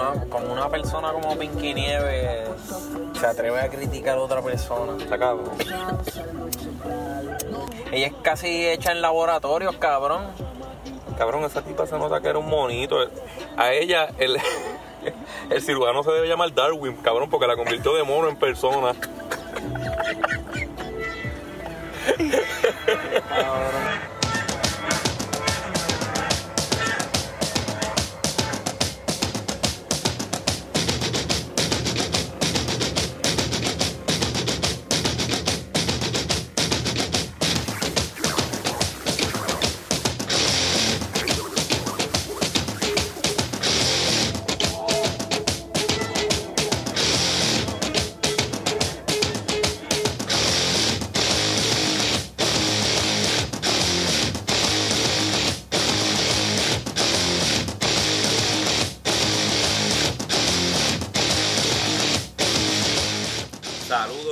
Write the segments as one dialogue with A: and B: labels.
A: una, como una persona como Pinky Nieves se atreve a criticar a otra persona.
B: Está cabrón.
A: Ella es casi hecha en laboratorios, cabrón.
B: Cabrón, esa tipa se nota que era un monito. A ella, el, el cirujano se debe llamar Darwin, cabrón, porque la convirtió de mono en persona. Saludos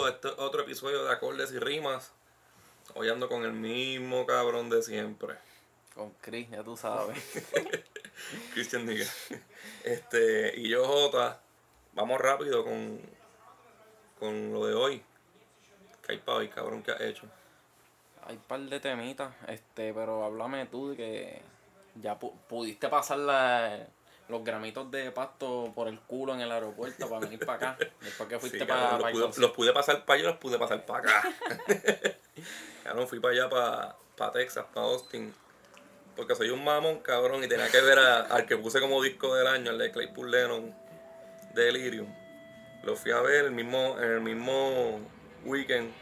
B: este otro episodio de Acordes y Rimas. Hoy ando con el mismo cabrón de siempre.
A: Con Chris, ya tú sabes.
B: Christian Diga. Este, y yo, Jota, vamos rápido con, con lo de hoy. ¿Qué hay para hoy, cabrón? ¿Qué has hecho?
A: Hay un par de temitas, este, pero háblame tú de que ya pu- pudiste pasar la- los gramitos de pasto por el culo en el aeropuerto para venir para acá. Después que fuiste
B: Sí,
A: para,
B: los, pude, los pude pasar para allá y los pude pasar para acá. cabrón, fui para allá, para, para Texas, para Austin. Porque soy un mamón, cabrón, y tenía que ver a- al que puse como disco del año, el de Claypool Lennon, de Delirium. Lo fui a ver el mismo, en el mismo weekend.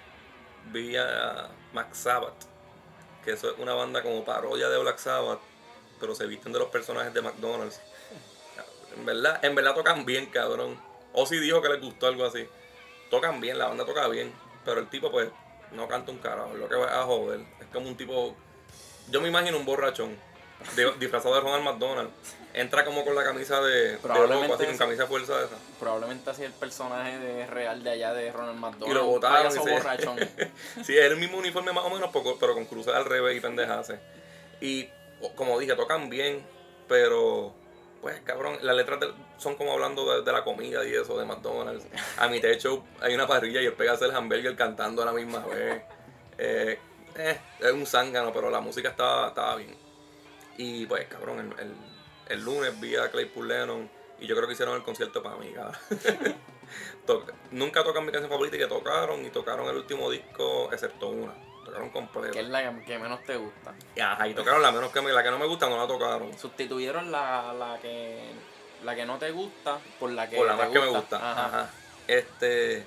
B: Vi a Max Sabbath, que eso es una banda como parodia de Black Sabbath, pero se visten de los personajes de McDonald's. En verdad, en verdad tocan bien, cabrón. Ozzy dijo que les gustó algo así. Tocan bien, la banda toca bien. Pero el tipo, pues, no canta un carajo. es Lo que va a joder. Es como un tipo. Yo me imagino un borrachón. de- disfrazado de Ronald McDonald. Entra como con la camisa de, de
A: Probablemente
B: rojo, así con camisa de fuerza de esa.
A: Probablemente así el personaje de real de allá de Ronald McDonald.
B: Y lo botaron. y se-
A: borrachón.
B: sí, es el mismo uniforme más o menos, poco- pero con cruces al revés y pendejaces. Y o- como dije, tocan bien, pero pues cabrón, las letras de- son como hablando de, la comida y eso, de McDonald's. A mi techo hay una parrilla y él pega a hacer hamburger cantando a la misma vez. Eh, eh, es un zángano, pero la música estaba, estaba bien. Y pues cabrón, el, el- lunes vi a Claypool Lennon y yo creo que hicieron el concierto para mí, Nunca tocan mi canción favorita y que tocaron y tocaron el último disco excepto una. Tocaron completo.
A: que es la que menos te gusta.
B: Y ajá, y tocaron la menos que me, la que no me gusta no la tocaron.
A: Sustituyeron la, la que la que no te gusta por la que
B: Por la
A: te
B: más que me gusta.
A: Ajá.
B: Ajá. Este.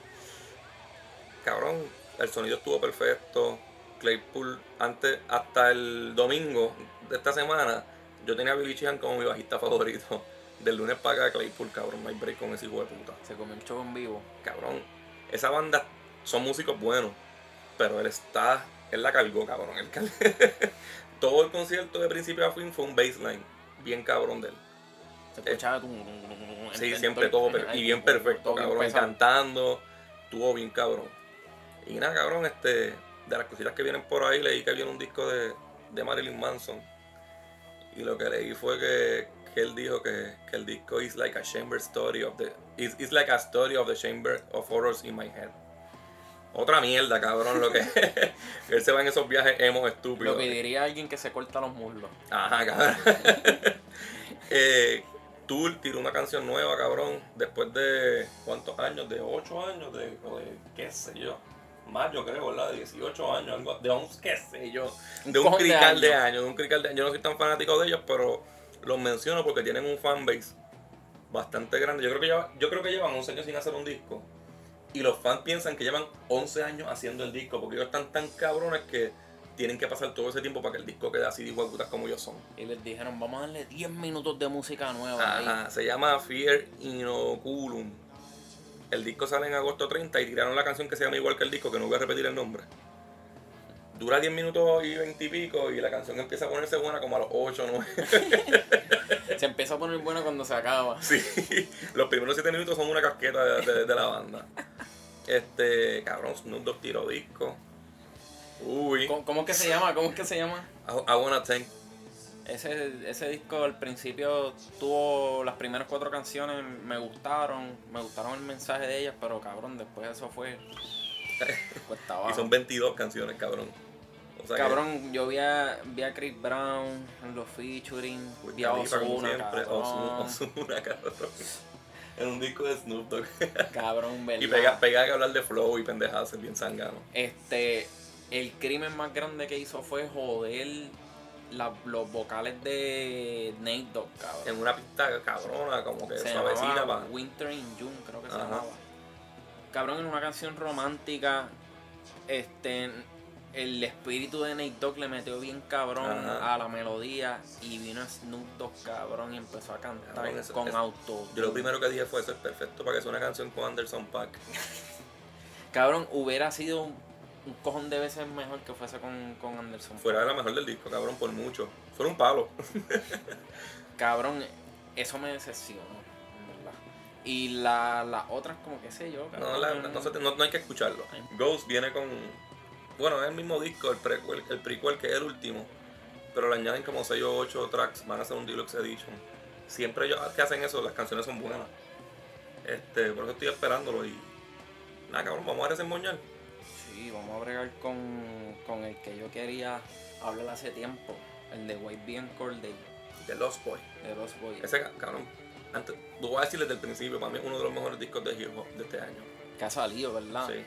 B: Cabrón, el sonido estuvo perfecto. Claypool, antes, hasta el domingo de esta semana, yo tenía a Billy Sheehan como mi bajista favorito. Del lunes para acá, Claypool, cabrón, no hay break con ese hijo de puta.
A: Se comió el show en vivo.
B: Cabrón, esa banda son músicos buenos, pero él está, él la cargó, cabrón. él Todo el concierto de principio a fin fue un baseline, bien cabrón de él.
A: Se escuchaba tum, tum, tum,
B: Sí, siempre todo per- y bien perfecto,
A: bien
B: cabrón,
A: pesado.
B: cantando, estuvo bien cabrón. Y nada, cabrón, este, de las cositas que vienen por ahí, leí que viene un disco de, de Marilyn Manson. Y lo que leí fue que, que él dijo que, que el disco is like a chamber story of the is, is like a story of the chamber of horrors in my head. Otra mierda, cabrón, lo que él se va en esos viajes emo estúpidos.
A: Lo que diría alguien que se corta los muslos.
B: Ajá, cabrón. eh, Tool tiró una canción nueva, cabrón, después de ¿cuántos años? De 8 años, de, o de qué sé yo. Más yo creo, ¿verdad? De 18 años, algo, de 11, qué sé yo. De un
A: de
B: crical de
A: años.
B: años, de un crical de años. Yo no soy tan fanático de ellos, pero los menciono porque tienen un fanbase bastante grande. Yo creo que lleva- yo creo que llevan 11 años sin hacer un disco. Y los fans piensan que llevan 11 años haciendo el disco, porque ellos están tan cabrones que tienen que pasar todo ese tiempo para que el disco quede así de putas como ellos son.
A: Y les dijeron, vamos a darle 10 minutos de música nueva ahí.
B: Ajá, se llama Fear Inoculum. El disco sale en agosto 30 y tiraron la canción que se llama igual que el disco, que no voy a repetir el nombre. Dura 10 minutos y 20 y pico y la canción empieza a ponerse buena como a los 8 o 9.
A: Se empieza a poner buena cuando se acaba.
B: Sí, los primeros 7 minutos son una casqueta de, de- de la banda. Este, cabrón, Snoop Dogg tiró disco. Uy,
A: ¿Cómo, cómo es que se llama? ¿Cómo es que se llama?
B: I, I wanna thank
A: Ese, ese disco al principio tuvo las primeras cuatro canciones, me gustaron, me gustaron el mensaje de ellas, pero cabrón, después eso fue cuesta
B: Y
A: abajo.
B: son 22 canciones, cabrón. O sea que-
A: Cabrón, yo vi a, vi a Chris Brown en los featuring,
B: Wiz
A: vi a
B: siempre.
A: cabrón,
B: Ozuna, cabrón. En un disco de Snoop Dogg.
A: cabrón, ¿verdad?
B: y pega, pega que hablar de flow y pendejadas, es bien sangano.
A: Este, el crimen más grande que hizo fue joder la- los vocales de Nate Dogg, cabrón.
B: En una pista cabrona, como que
A: se
B: suavecita
A: llamaba
B: pa-
A: Winter in June, creo que se llamaba. Cabrón, en una canción romántica, este, el espíritu de Nate Dogg le metió bien cabrón
B: Ajá.
A: a la melodía y vino Snoop Dogg, cabrón, y empezó a cantar
B: eso-
A: con
B: eso-
A: auto.
B: Yo lo primero que dije fue eso es perfecto para que sea una canción con Anderson Pack.
A: Cabrón, hubiera sido un, un cojón de veces mejor que fuese con, con Anderson.
B: Fuera de la mejor del disco, cabrón, por mucho. Fue un palo.
A: Cabrón, eso me decepcionó. Y la, las otras, como que sé yo, cabrón.
B: No, la- no, no- no hay que escucharlo. Ghost viene con. Bueno, es el mismo disco, el prequel, el prequel que es el último. Pero le añaden como 6 o 8 tracks. Van a hacer un deluxe edition. Siempre ellos que hacen eso, las canciones son buenas. Este, por eso estoy esperándolo y. Nada, cabrón, vamos a desemboñar.
A: Sí, vamos a bregar con, con el que yo quería hablar hace tiempo, el de White Bean Corday,
B: The Lost Boy.
A: de Los Boys.
B: Ese ca- cabrón. Antes, lo voy a decir desde el principio, para mí es uno de los mejores discos de hip hop de este año.
A: Que ha salido, ¿verdad?
B: Sí.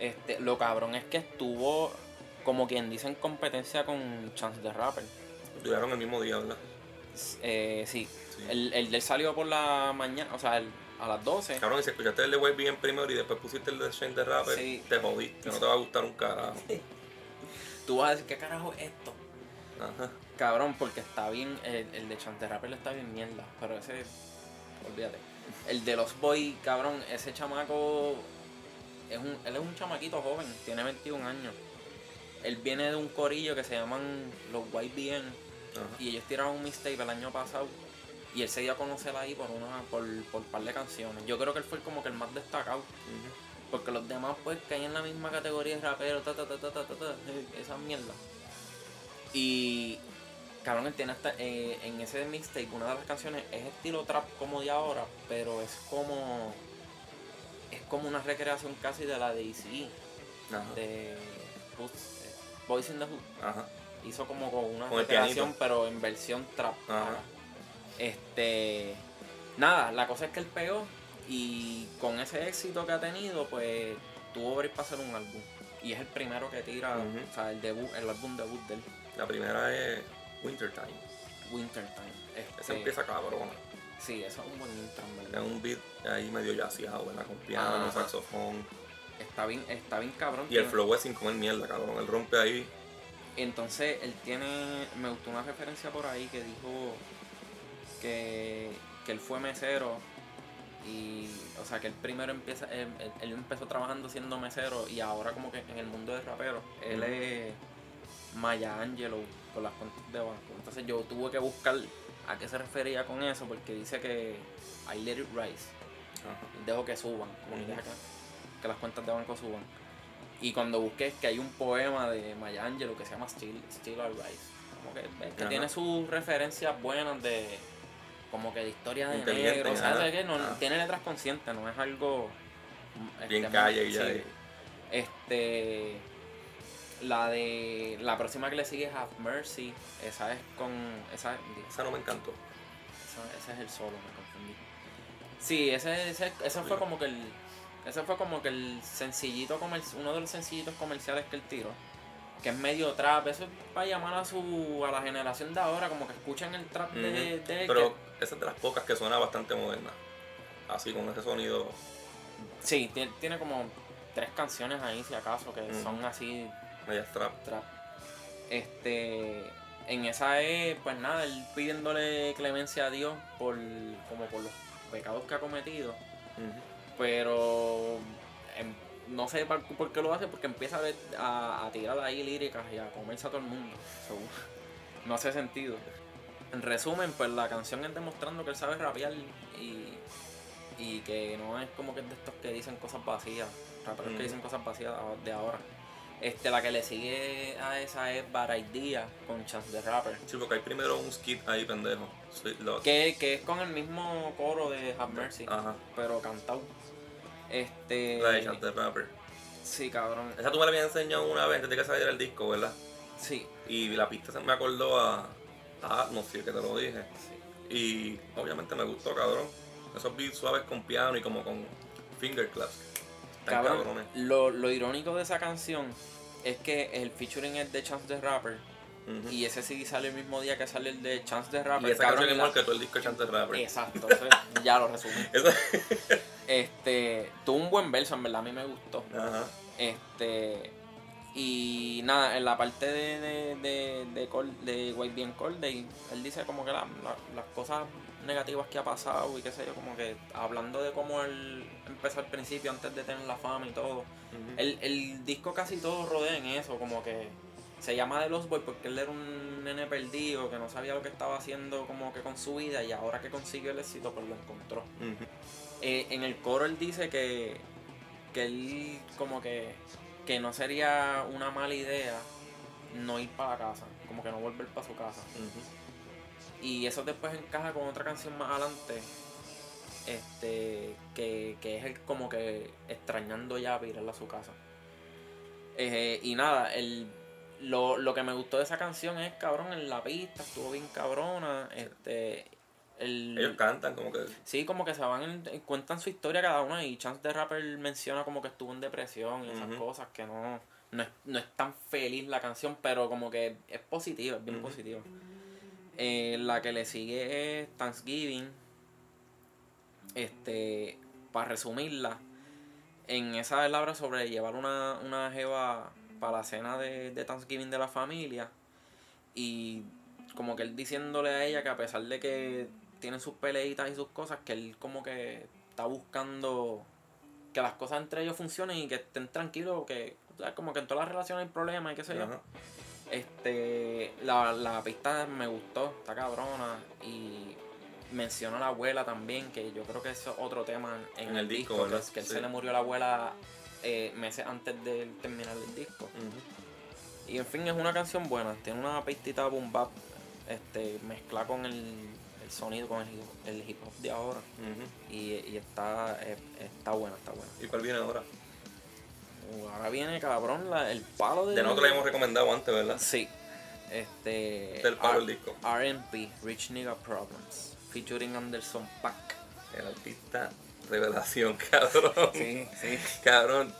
A: Este, lo cabrón es que estuvo, como quien dice, en competencia con Chance the Rapper.
B: Duraron el mismo día, ¿verdad?
A: Eh, sí,
B: Sí.
A: El, el del salió por la mañana, o sea, el- a las 12.
B: Cabrón, y si escuchaste el de White bien primero y después pusiste el de Shane the Rapper,
A: Sí.
B: te jodiste, no te va a gustar un carajo.
A: Tú vas a decir, ¿qué carajo es esto?
B: Ajá.
A: Cabrón, porque está bien, el, el de Chance the Rapper está bien mierda, pero ese, olvídate. El de los Boys, cabrón, ese chamaco, es un, él es un chamaquito joven, tiene 21 años. Él viene de un corillo que se llaman los YBN
B: Ajá.
A: y ellos tiraron un mixtape el año pasado y él se dio a conocer ahí por una por, por par de canciones. Yo creo que él fue como que el más destacado. Porque los demás pues caen en la misma categoría de rapero, ta ta ta ta ta ta, ta, esa mierda. Y cabrón, él tiene hasta eh, en ese mixtape, una de las canciones es estilo trap como de ahora, pero es como es como una recreación casi de la de de Hood, eh, Boys in the Hood.
B: Ajá.
A: Hizo como con una
B: Con
A: recreación, pero en versión trap.
B: Ajá.
A: Este. Nada, la cosa es que él pegó y con ese éxito que ha tenido, pues tuvo break para hacer un álbum. Y es el primero que tira, o sea, el debut, el álbum debut del
B: La primera es Wintertime.
A: Wintertime.
B: Ese
A: Este,
B: empieza cabrona.
A: Sí, eso es un buen intro, en
B: Es
A: verdad.
B: un beat ahí medio jazzeado, ¿verdad? Con piano,
A: Ajá.
B: saxofón.
A: Está bien, está bien cabrón.
B: Y el flow es sin comer mierda, cabrón. Él rompe ahí.
A: Entonces, él tiene. Me gustó una referencia por ahí que dijo que, que él fue mesero. Y, o sea, que él primero empieza. Él, él- empezó trabajando siendo mesero y ahora, como que en el mundo de rapero, él es Maya Angelou con las cuentas de banco. Entonces, yo tuve que buscar a qué se refería con eso porque dice que I let it rise.
B: Ajá.
A: Dejo que suban, como que
B: Ujú.
A: deja que, que las cuentas de banco suban. Y cuando busqué es que hay un poema de Maya Angelou que se llama Still, Still I Rise. Como que, tiene sus referencias buenas de como que de historia de negro,
B: ajá.
A: ¿sabes qué? No,
B: Ajá.
A: tiene letras conscientes, no es algo mm,
B: Bien
A: este,
B: calle y
A: sí.
B: ya.
A: Este la de la próxima que le sigue es Have Mercy, esa es con esa,
B: Esa no me encantó.
A: esa- ese es el solo, me confundí. Sí, ese, ese, ese fue como que el. Ese fue como que el sencillito comer, uno de los sencillitos comerciales que él tiró. Que es medio trap. Eso es para llamar a su. a la generación de ahora, como que escuchan el trap de, él,
B: Pero
A: que-
B: esa es de las pocas que suena bastante moderna. Así con ese sonido.
A: sí, tiene, tiene como tres canciones ahí si acaso, que son así
B: Media trap.
A: trap. Este. En esa es, pues nada, él pidiéndole clemencia a Dios por. como por los pecados que ha cometido. Pero em, no sé por, qué lo hace porque empieza a, a, a tirar ahí líricas y a comerse a todo el mundo So, no hace sentido en resumen pues la canción es demostrando que él sabe rapear y, y que no es como que de estos que dicen cosas vacías raperos
B: Mm.
A: que dicen cosas vacías de ahora Este, la que le sigue a esa es Bad Idea con Chance the Rapper.
B: Sí, porque hay primero un skit ahí, pendejo.
A: Que, que es con el mismo coro de Have Mercy,
B: Ajá.
A: pero cantado. Este.
B: La de Chance the Rapper.
A: Sí, cabrón.
B: Esa tú me la habías enseñado una vez antes de que saliera el disco, ¿verdad?
A: Sí.
B: Y la pista se me acordó a, a Atmosphere, que te lo dije.
A: sí.
B: Y obviamente me gustó, cabrón. Esos beats suaves con piano y como con finger claps.
A: Cabrón,
B: cabrones.
A: lo, lo irónico de esa canción es que el featuring es de Chance the Rapper. Y ese sí sale el mismo día que sale el de Chance the Rapper.
B: Y esa
A: cabrón,
B: canción es que todo el disco de Chance the Rapper.
A: Exacto, ya lo resumí. Este, tuvo un buen verso, en verdad, a mí me gustó.
B: Ajá.
A: Este, y nada, en la parte de, de, de, de, de White Bien Corday, él dice como que la- la- las cosas negativas que ha pasado y qué sé yo, como que hablando de cómo él empezó al principio antes de tener la fama y todo.
B: Ujú.
A: El, el disco casi todo rodea en eso, como que se llama The Lost Boy porque él era un nene perdido que no sabía lo que estaba haciendo como que con su vida y ahora que consiguió el éxito pues lo encontró. Eh, en el coro él dice que, que él como que, que no sería una mala idea no ir para la casa, como que no volver para su casa. Y eso después encaja con otra canción más adelante, este, que, que es el como que extrañando ya virarla a su casa. Eh, y nada, el, lo, lo que me gustó de esa canción es cabrón en la pista, estuvo bien cabrona, este el,
B: Ellos cantan como que.
A: Sí, como que se van, en- cuentan su historia cada una y Chance the Rapper menciona como que estuvo en depresión y esas cosas que no, no, es, no es tan feliz la canción, pero como que es positiva, es bien
B: Ujú.
A: positiva. Eh, la que le sigue es Thanksgiving. Este, para resumirla, en esa él sobre llevar una, una jeva para la cena de, de Thanksgiving de la familia y como que él diciéndole a ella que a pesar de que tienen sus peleitas y sus cosas, que él como que está buscando que las cosas entre ellos funcionen y que estén tranquilos, que sea, como que en todas las relaciones hay problemas y qué sé yo. Este, la, la pista me gustó, está cabrona y menciona a la abuela también, que yo creo que eso es otro tema en,
B: En
A: el,
B: el disco,
A: disco, que, es que él
B: Sí.
A: se le murió a la abuela eh, meses antes de terminar el disco. Y en fin, es una canción buena, tiene una pistita boom bap, este, mezcla con el, el sonido, con el, hip- el hip hop de ahora. Y, y está, eh, está buena, está buena.
B: ¿Y cuál viene ahora?
A: Ahora viene cabrón la- el palo de.
B: De nosotros la hemos recomendado antes, ¿verdad?
A: Sí. Este.
B: Del palo
A: R-
B: del disco.
A: RP, Rich Nigga Problems. Featuring Anderson Pack.
B: El artista revelación, cabrón.
A: Sí, sí.
B: Cabrón,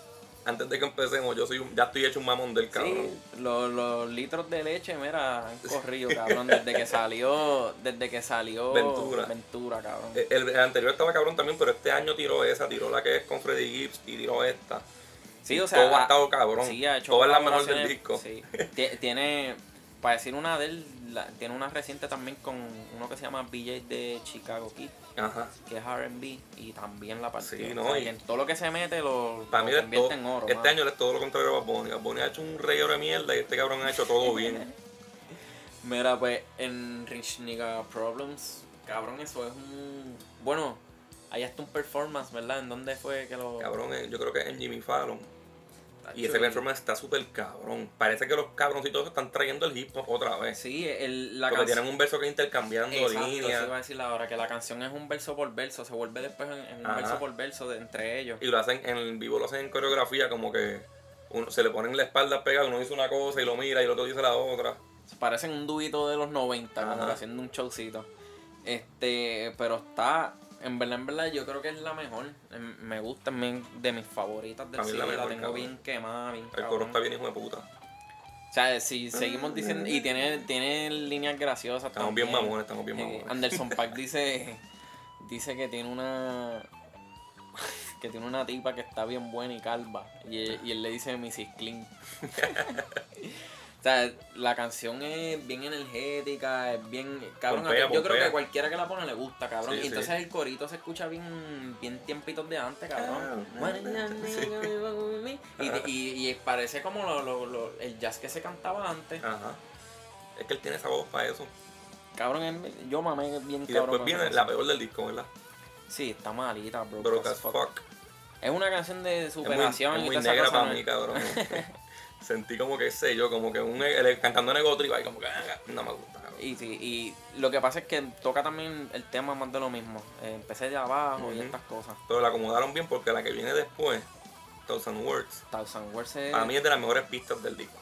B: antes de que empecemos, yo soy un- ya estoy hecho un mamón del cabrón.
A: Sí, los, los litros de leche, mira, han corrido, cabrón, desde que salió, desde que salió
B: Ventura.
A: Ventura, cabrón.
B: El, el anterior estaba cabrón también, pero este año tiró esa, tiró la que es con Freddie Gibbs y tiró esta.
A: Sí, o sea,
B: todo ha estado cabrón.
A: Sí, ha hecho
B: Todo es la mejor del disco.
A: Sí. Tiene, para decir una de él, la- tiene una reciente también con uno que se llama BJ de Chicago Kid,
B: Ajá.
A: que es R&B y también la partió.
B: Sí,
A: O
B: no,
A: sea,
B: y-
A: en todo lo que se mete lo,
B: Para
A: lo
B: mí es
A: convierte
B: todo,
A: en oro.
B: este año es todo lo contrario a Bad Bunny. Bad Bunny ha hecho un reguero de mierda y este cabrón ha hecho todo bien.
A: Mira, pues en Rich Nigga Problems, cabrón, eso es un... Bueno, ahí está un performance, ¿verdad? ¿En dónde fue que lo...?
B: Cabrón, eh, yo creo que es en Jimmy Fallon. Y ese performance está súper cabrón. Parece que los cabroncitos están trayendo el hip hop otra vez.
A: Sí, el, la
B: Porque
A: canción...
B: tienen un verso que intercambiando
A: Exacto, eso
B: líneas.
A: iba a decir ahora, que la canción es un verso por verso, se vuelve después en, en un verso por verso de, entre ellos.
B: Y lo hacen en el vivo, lo hacen en coreografía, como que uno, se le ponen la espalda pegada, uno dice una cosa y lo mira y el otro dice la otra.
A: Parecen un dubito de los 90, como haciendo un showcito. Este, pero está, en verdad, en verdad, yo creo que es la mejor. Em, Me gusta, es de mis favoritas del
B: la
A: cine, la,
B: mejor,
A: tengo
B: cabrón.
A: bien quemada, bien
B: El
A: cabrón.
B: coro está bien hijo de puta.
A: O sea, si seguimos diciendo, y tiene, tiene líneas graciosas
B: Estamos
A: también.
B: bien mamones, estamos bien
A: Eh,
B: mamones.
A: Anderson Pack dice, dice que tiene una que tiene una tipa que está bien buena y calva. Y él, y él le dice Mrs. Clean. o sea, la canción es bien energética, es bien. Cabrón,
B: Pompea,
A: yo creo que cualquiera que la pone le gusta, cabrón.
B: Sí,
A: y entonces
B: sí.
A: el corito se escucha bien, bien tiempitos de antes, cabrón.
B: Sí.
A: Y, y, y parece como lo- lo- lo- el jazz que se cantaba antes.
B: Ajá. Es que él tiene esa voz para eso.
A: Cabrón, yo mamé bien
B: Y
A: cabrón.
B: después viene la peor del disco, ¿verdad?
A: Sí, está malita, bro.
B: Broke as fuck.
A: Es una canción de
B: Es muy,
A: superación
B: es
A: y
B: muy
A: esa
B: negra para mí, cabrón. Sentí como que sé yo, como que un el, cantando en ahí como que ah, no me gusta. cabrón.
A: Y sí, y lo que pasa es que toca también el tema más de lo mismo. Eh, empecé de abajo y estas cosas.
B: Pero la acomodaron bien porque la que viene después, Thousand Words,
A: Thousand Words es-
B: para mí es de las mejores pistas del disco.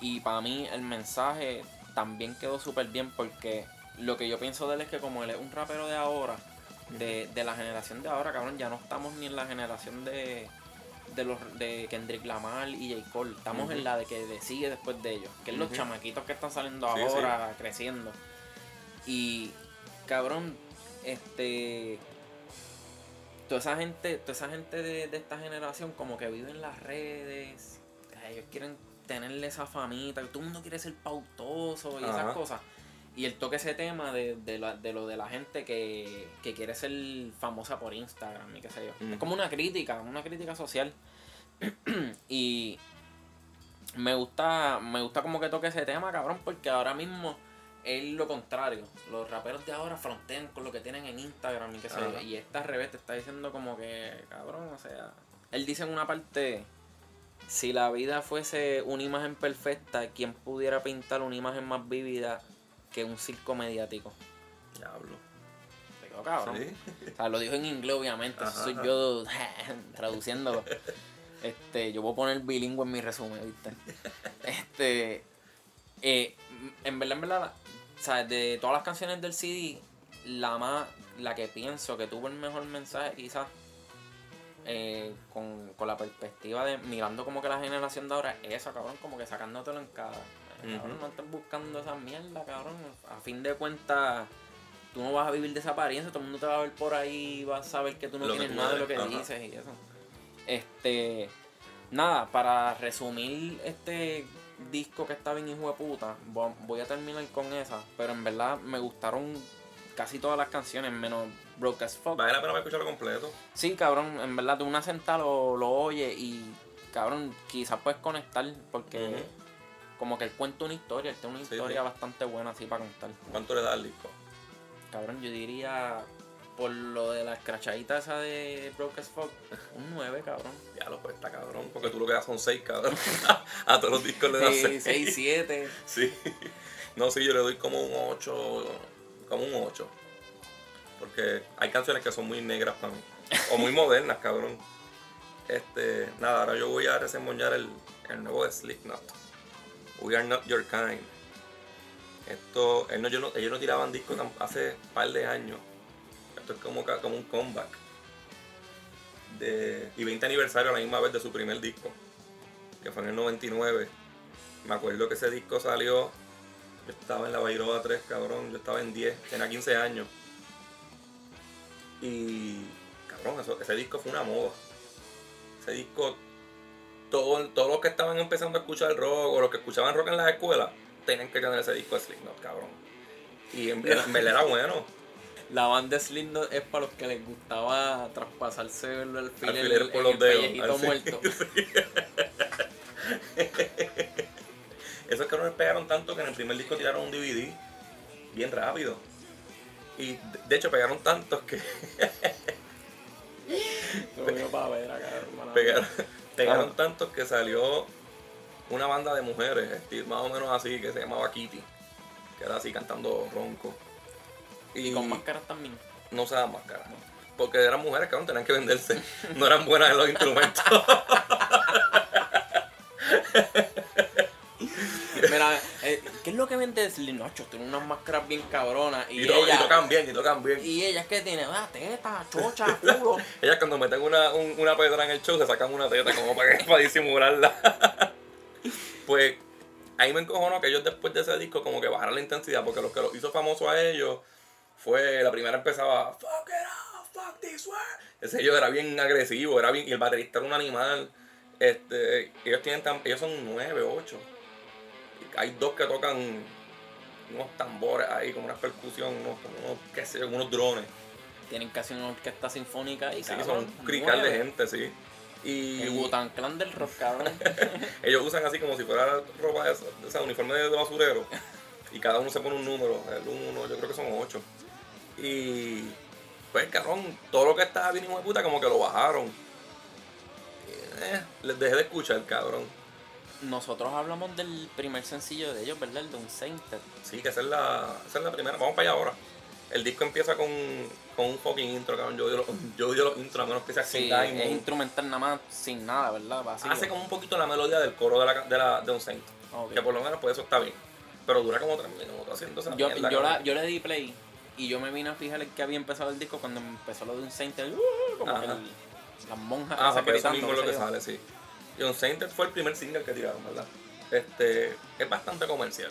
A: Y para mí el mensaje también quedó súper bien porque lo que yo pienso de él es que como él es un rapero de ahora, de, de la generación de ahora, cabrón, ya no estamos ni en la generación de, de los de Kendrick Lamar y J. Cole. Estamos en la de que sigue después de ellos, que es los chamaquitos que están saliendo
B: Sí,
A: ahora, creciendo. Y cabrón, este toda esa gente, toda esa gente de, de esta generación como que vive en las redes, ellos quieren tenerle esa famita, todo el mundo quiere ser pautoso y
B: Ajá.
A: esas cosas. Y él toca ese tema de, de, la- de lo de la gente que, que quiere ser famosa por Instagram y qué sé yo.
B: Mm.
A: Es como una crítica, una crítica social. y me gusta, me gusta como que toque ese tema, cabrón, porque ahora mismo es lo contrario. Los raperos de ahora frontean con lo que tienen en Instagram y qué sé yo. Y esta al revés te está diciendo como que, cabrón, o sea. Él dice en una parte, si la vida fuese una imagen perfecta, ¿quién pudiera pintar una imagen más vívida que un circo mediático?
B: Diablo.
A: Se quedó cabrón.
B: Sí.
A: O sea, lo dijo en inglés, obviamente. eso
B: Ajá,
A: soy
B: ajá.
A: yo traduciéndolo. Este, yo voy a poner bilingüe en mi resumen, ¿viste? Este, eh, en verdad, en verdad, o sea, de todas las canciones del CD, la más, la que pienso que tuvo el mejor mensaje, quizás, eh, con, con la perspectiva de mirando como que la generación de ahora, es esa, cabrón, como que sacándotelo en cara. Cabrón, no estés buscando esa mierda, cabrón. A fin de cuentas, tú no vas a vivir de esa apariencia, todo el mundo te va a ver por ahí y vas a saber que tú no
B: Lo
A: tienes nada de lo que
B: ajá.
A: dices y eso. Este, nada, para resumir este disco que está bien hijo de puta, vo- voy a terminar con esa, pero en verdad me gustaron casi todas las canciones, menos Broke as Fuck.
B: Vale la pena escucharlo completo.
A: Sí, cabrón, en verdad, de una sentada lo, lo oye y, cabrón, quizás puedes conectar porque. Como que él cuenta una historia, él tiene una
B: Sí,
A: historia
B: sí.
A: bastante buena así para contar.
B: ¿Cuánto le da al disco?
A: Cabrón, yo diría, por lo de la escrachadita esa de Broke as Fuck, un 9, cabrón.
B: Ya lo pues está cabrón, porque tú lo que das son 6, cabrón. a todos los discos le das
A: Sí,
B: 6.
A: 6, 7.
B: Sí. No, sí, yo le doy como un 8. Como un 8. Porque hay canciones que son muy negras para mí. O muy modernas, cabrón. Este, nada, ahora yo voy a resemoñar el, el nuevo de Slipknot. We Are Not Your Kind. Esto, ellos no tiraban discos hace un par de años. Esto es como, un comeback. De, y 20 aniversario a la misma vez de su primer disco. Que fue en el 99. Me acuerdo que ese disco salió. Yo estaba en la Bairoa 3, cabrón. Yo estaba en 10, tenía 15 años. Y. Cabrón, ese disco fue una moda. Ese disco. Todo- todos los que estaban empezando a escuchar rock o los que escuchaban rock en las escuelas tenían que tener ese disco de Slipknot, cabrón. Y en, verdad era bueno.
A: La banda Slipknot es para los que les gustaba traspasarse el alfiler,
B: Alfileres por
A: en
B: los
A: el
B: dedos.
A: muerto.
B: Esos cabrones pegaron tanto que en el primer disco tiraron un DVD bien rápido. Y de- hecho pegaron tantos que pegaron, pegaron
A: Ah.
B: tantos que salió una banda de mujeres, estilo más o menos así, que se llamaba Kitty. Que era así cantando ronco.
A: Y con máscaras también.
B: no usaban máscara. Porque eran mujeres que tenían que venderse. No eran buenas en los instrumentos.
A: Mira, eh, ¿qué es lo que vende Slipknot? Tiene unas máscaras bien cabronas. Y,
B: Y, to- y
A: ella,
B: tocan bien, y tocan bien.
A: y ella es que tiene, ah, teta, chocha, culo.
B: Ellas cuando meten una, un- una pedra en el show se sacan una teta como para, para disimularla. pues ahí me encojonó que ellos después de ese disco como que bajaron la intensidad porque lo que los hizo famoso a ellos fue, la primera empezaba, fuck it up, fuck this world. Ese ellos era bien agresivo, era bien, y el baterista era un animal. Este, ellos tienen tan, ellos son nueve, ocho. Hay dos que tocan unos tambores ahí, como una percusión, unos, unos, qué sé unos drones.
A: Tienen casi una orquesta sinfónica y
B: Sí,
A: cabrón,
B: son un crical de gente, sí. Y
A: El Wu-Tang Clan del rock, cabrón.
B: ellos usan así como si fuera ropa de, o sea, uniforme de, de basurero. Y cada uno se pone un número. El uno, yo creo que son ocho. Y pues cabrón, todo lo que estaba bien hijo de puta como que lo bajaron. Eh, les dejé de escuchar, cabrón.
A: Nosotros hablamos del primer sencillo de ellos, ¿verdad? El de un Sainted.
B: Sí, que esa es la, esa es la primera. Vamos para allá ahora. El disco empieza con, con un fucking intro, cabrón. Yo odio los, yo odio los intros, a menos que sea
A: Sí,
B: sin
A: es instrumental nada más, sin nada, ¿verdad? Vacío.
B: Hace como un poquito la melodía del coro de, la, de, la, de un.
A: Ok.
B: Que por lo menos pues eso está bien. Pero dura como tres minutos haciendo esa
A: yo,
B: mierda,
A: yo, la, yo le di play y yo me vine a fijar que había empezado el disco cuando empezó lo de un Sainted. ¡uh! como que el- las monjas
B: Ah,
A: esas
B: porque eso mismo es lo que sale, sí. Y un Sainted fue el primer single que tiraron, ¿verdad? Este, es bastante comercial.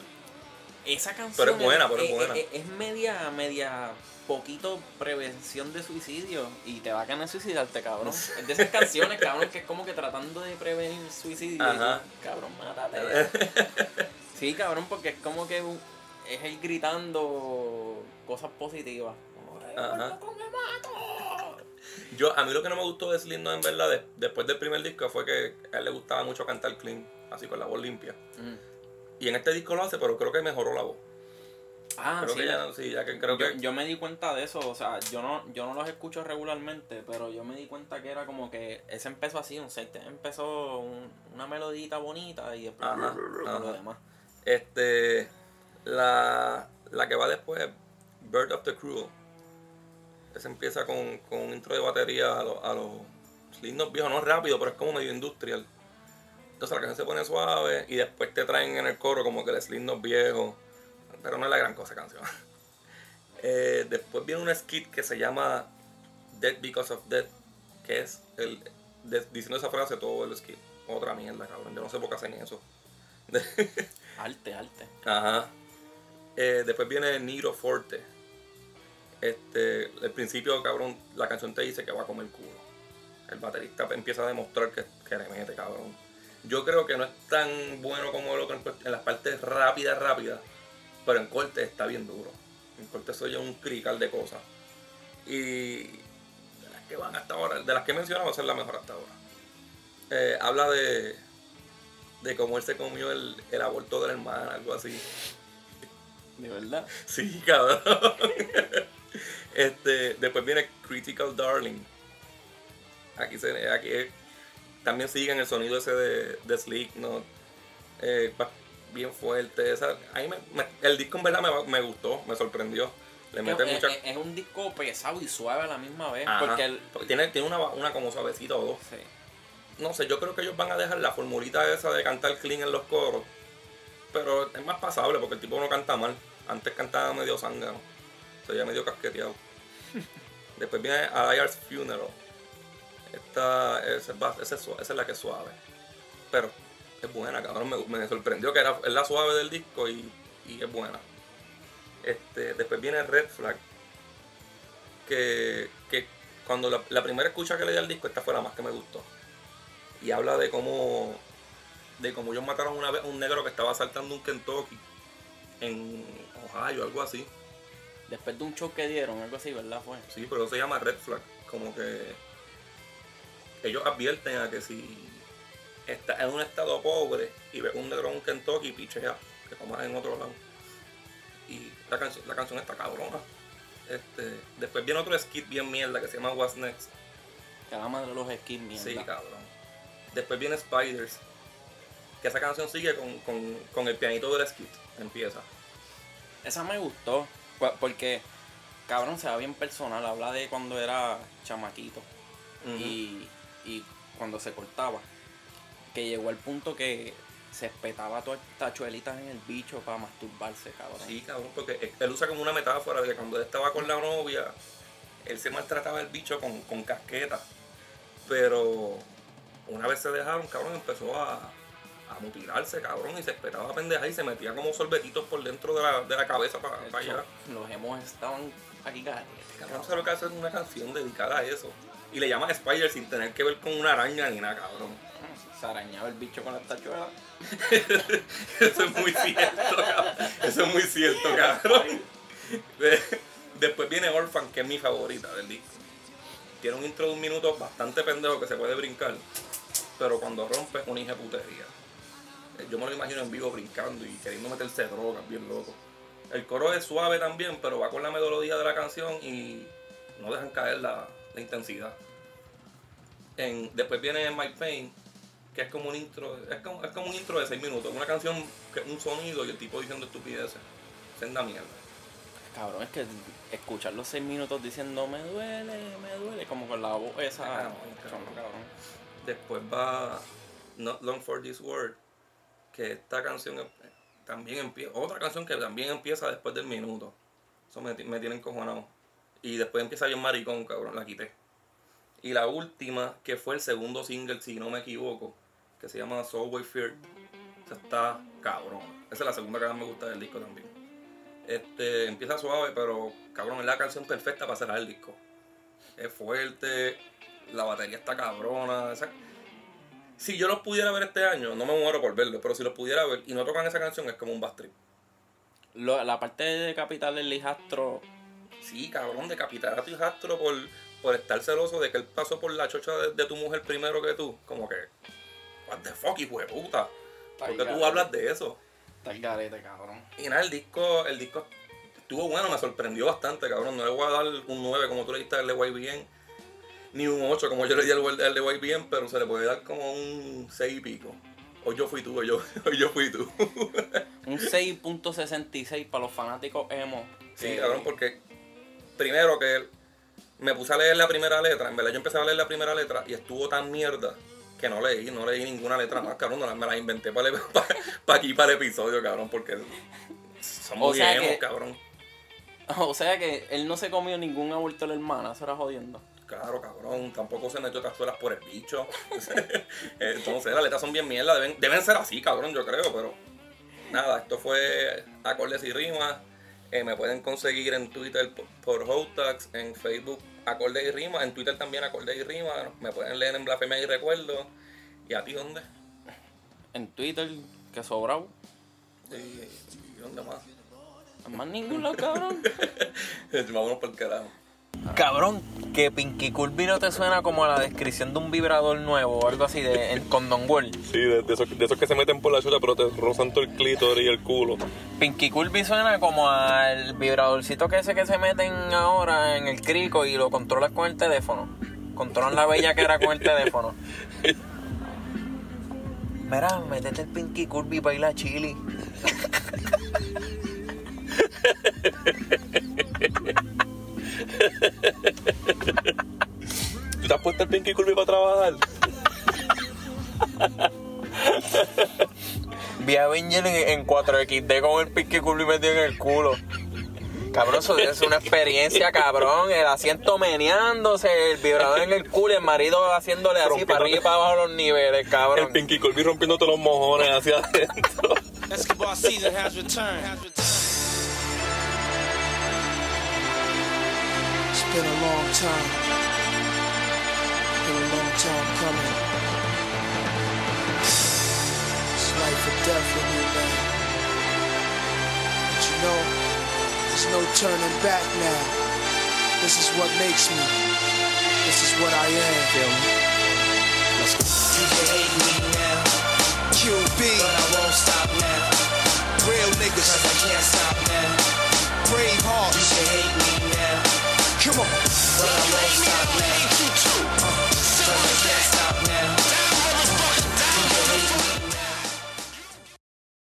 A: Esa canción
B: Pero es buena, pero es
A: es,
B: buena.
A: es- es media, media poquito prevención de suicidio y te va a ganar suicidarte, cabrón. Es de esas canciones, cabrón, que es como que tratando de prevenir suicidio.
B: Ajá.
A: Cabrón, mátate. Sí, cabrón, porque es como que es él gritando cosas positivas. Como, "Ay,
B: Ajá.
A: loco, me mato".
B: Yo, a mí lo que no me gustó de Slim, no, en verdad, de- después del primer disco, fue que a él le gustaba mucho cantar clean, así con la voz limpia.
A: Mm.
B: Y en este disco lo hace, pero creo que mejoró la voz.
A: Ah,
B: creo
A: sí.
B: que ya, sí, ya que creo
A: yo,
B: que...
A: yo me di cuenta de eso, o sea, yo no, yo no los escucho regularmente, pero yo me di cuenta que era como que ese empezó así, un set, empezó un- una melodita bonita y después
B: ajá.
A: lo demás.
B: Este, la, la que va después, Bird of the Cruel. Ese empieza con, con un intro de batería a los a los lindos viejos, no rápido, pero es como medio industrial. Entonces la canción se pone suave y después te traen en el coro como que el lindos viejo. Pero no es la gran cosa canción. Eh, después viene un skit que se llama Dead Because of Death, que es el de- diciendo esa frase todo el skit. Otra mierda, cabrón. Yo no sé por qué hacen eso.
A: Arte, arte.
B: Ajá. Eh, después viene Niro Forte. Este, el principio, cabrón, la canción te dice que va a comer culo. El baterista empieza a demostrar que, que le mete, cabrón. Yo creo que no es tan bueno como lo que en, las partes rápidas, rápidas, pero en corte está bien duro. En corte soy un crical de cosas. Y de las que van hasta ahora, de las que he mencionado, va a ser la mejor hasta ahora. Eh, habla de, de cómo él se comió el, el aborto de la hermana, algo así.
A: De verdad.
B: Sí, cabrón. este, después viene Critical Darling. Aquí se aquí también siguen el sonido ese de, de Sleek, ¿no? Eh, bien fuerte. Esa, a mí me- me- el disco en verdad me, me gustó, me sorprendió. Le
A: Es,
B: mete
A: es-
B: mucha.
A: es- es un disco pesado y suave a la misma vez.
B: Ajá,
A: Porque el,
B: porque tiene, tiene una, una como suavecita o dos.
A: sí.
B: No sé, yo creo que ellos van a dejar la formulita esa de cantar clean en los coros. Pero es más pasable porque el tipo no canta mal. Antes cantaba medio zángano. Se veía medio casqueteado. Después viene A Liar's Funeral. Esta esa esa esa es la que es suave. Pero es buena, cabrón. Me, me sorprendió que era, es la suave del disco y, y es buena. Este, después viene Red Flag. Que, que cuando la, la primera escucha que le di al disco, esta fue la más que me gustó. Y habla de cómo de cómo ellos mataron una vez a un negro que estaba asaltando un Kentucky en Ohio, algo así.
A: Después de un show que dieron, algo así, ¿verdad? Fue.
B: Sí, pero eso se llama red flag. Como que ellos advierten a que si estás en un estado pobre y ves un negro en Kentucky, pichea, que comas en otro lado. Y la canción, la canción está cabrona. Este, después viene otro skit bien mierda que se llama What's Next.
A: Que la madre de los skins, mierda.
B: Sí, cabrón. Después viene Spiders. Que esa canción sigue con, con, con el pianito del skit. Empieza.
A: Esa me gustó. Porque, cabrón, se va bien personal. Habla de cuando era chamaquito. y, y cuando se cortaba. Que llegó al punto que se espetaba todas tachuelitas en el bicho para masturbarse, cabrón.
B: Sí, cabrón, porque él usa como una metáfora de que cuando él estaba con la novia, él se maltrataba el bicho con, con casqueta. Pero una vez se dejaron, cabrón, empezó a, a mutilarse, cabrón, y se espetaba pendeja y se metía como sorbetitos por dentro de la, de la cabeza para allá.
A: Los hemos estaban aquí caretes,
B: Cabrón, ¿sabes lo que hace una canción dedicada a eso? Y le llama Spider sin tener que ver con una araña ni nada, cabrón.
A: Se arañaba el bicho con las tachuelas.
B: Eso es muy cierto, cabrón. Eso es muy cierto, cabrón. De- Después viene Orphan, que es mi favorita del disco. Tiene un intro de un minuto bastante pendejo que se puede brincar. Pero cuando rompe, es una putería. Yo me lo imagino en vivo brincando y queriendo meterse drogas, bien loco. El coro es suave también, pero va con la melodía de la canción y no dejan caer la, la intensidad. En, después viene My Pain, que es como un intro, es como, es como un intro de 6 minutos, una canción, que un sonido y el tipo diciendo estupideces. Senda mierda.
A: Cabrón, es que escuchar los seis minutos diciendo me duele, me duele, como con la voz esa.
B: Ah,
A: Chamo, cabrón.
B: Después va Not Long for This Word, que esta canción eh, también empieza, otra canción que también empieza después del minuto. Eso me, me tiene encojonado. Y después empieza bien maricón, cabrón, la quité. Y la última, que fue el segundo single, si no me equivoco, que se llama Subway Fear. Está cabrón. Esa es la segunda que más me gusta del disco también. Este, empieza suave, pero cabrón, es la canción perfecta para cerrar el disco. Es fuerte, la batería está cabrona. Si yo los pudiera ver este año, no me muero por verlo, pero si los pudiera ver y no tocan esa canción, es como un bad trip.
A: Lo- la parte de Capital del hijastro,
B: Sí, cabrón, decapitar a tu hijastro por, por estar celoso de que él pasó por la chocha de, de tu mujer primero que tú. Como que, what the fuck, hijo de puta. ¿Por qué tú hablas de eso?
A: está el garete, cabrón.
B: Y nada, el disco, el disco estuvo bueno, me sorprendió bastante, cabrón. No le voy a dar un 9 como tú le diste al de YBN, ni un 8 como yo le di al, al de YBN, pero se le puede dar como un 6 y pico. Hoy yo fui tú, hoy yo, hoy yo fui tú.
A: Un 6.66 para los fanáticos emo.
B: sí,
A: que-
B: cabrón, porque primero que me puse a leer la primera letra, en verdad yo empecé a leer la primera letra y estuvo tan mierda que no leí, no leí ninguna letra más, cabrón, no, me la inventé para, el- para, aquí, para el episodio, cabrón, porque son
A: O sea que-
B: cabrón.
A: O sea que él no se comió ningún aborto de la hermana, se era jodiendo.
B: Claro, cabrón, tampoco se metió tazuelas por el bicho. Entonces, las letras son bien mierda, deben, deben ser así, cabrón, yo creo, pero nada, esto fue acordes y rimas. Eh, me pueden conseguir en Twitter por, Hotax, en Facebook acordes y rimas, en Twitter también acordes y rimas. Me pueden leer en Blasfemia y Recuerdo. ¿Y a ti dónde?
A: En Twitter, que sobrado.
B: ¿Y, y dónde más?
A: Más ningún lado, cabrón.
B: Vámonos por el carajo.
A: Cabrón, que Pinky no te suena como a la descripción de un vibrador nuevo o algo así de en Condon World.
B: Sí, de, de esos, de esos que se meten por la chucha, pero te rozan todo el clítoris y el culo.
A: Pinky Curvy suena como al vibradorcito que ese que se meten ahora en el crico y lo controlas con el teléfono. Controlan la bella que era con el teléfono. Mira, métete el Pinky Curvy para ir a Chile.
B: ¿Tú te has puesto el Pinky Curvy para trabajar?
A: Vi a Avenger en, en 4XD con el Pinky Curvy metido en el culo. Cabrón, eso es una experiencia, cabrón. El asiento meneándose, el vibrador en el culo, y el marido haciéndole así para arriba y para abajo los niveles,
B: El
A: cabrón.
B: Pinky Curvy rompiéndote los mojones hacia adentro.
C: Basketball season has returned. It's been a long time. time coming. It's life or death for me, man. But you know, there's no turning back now. This is what makes me. This is what I am.
A: Feel me?
C: Let's.
D: You can hate me now.
C: QB. But I
D: won't stop now.
C: Real niggas. Cause
D: I can't stop now.
C: Brave hearts.
D: You can hate me now.
C: Come on.
D: But I won't stop now.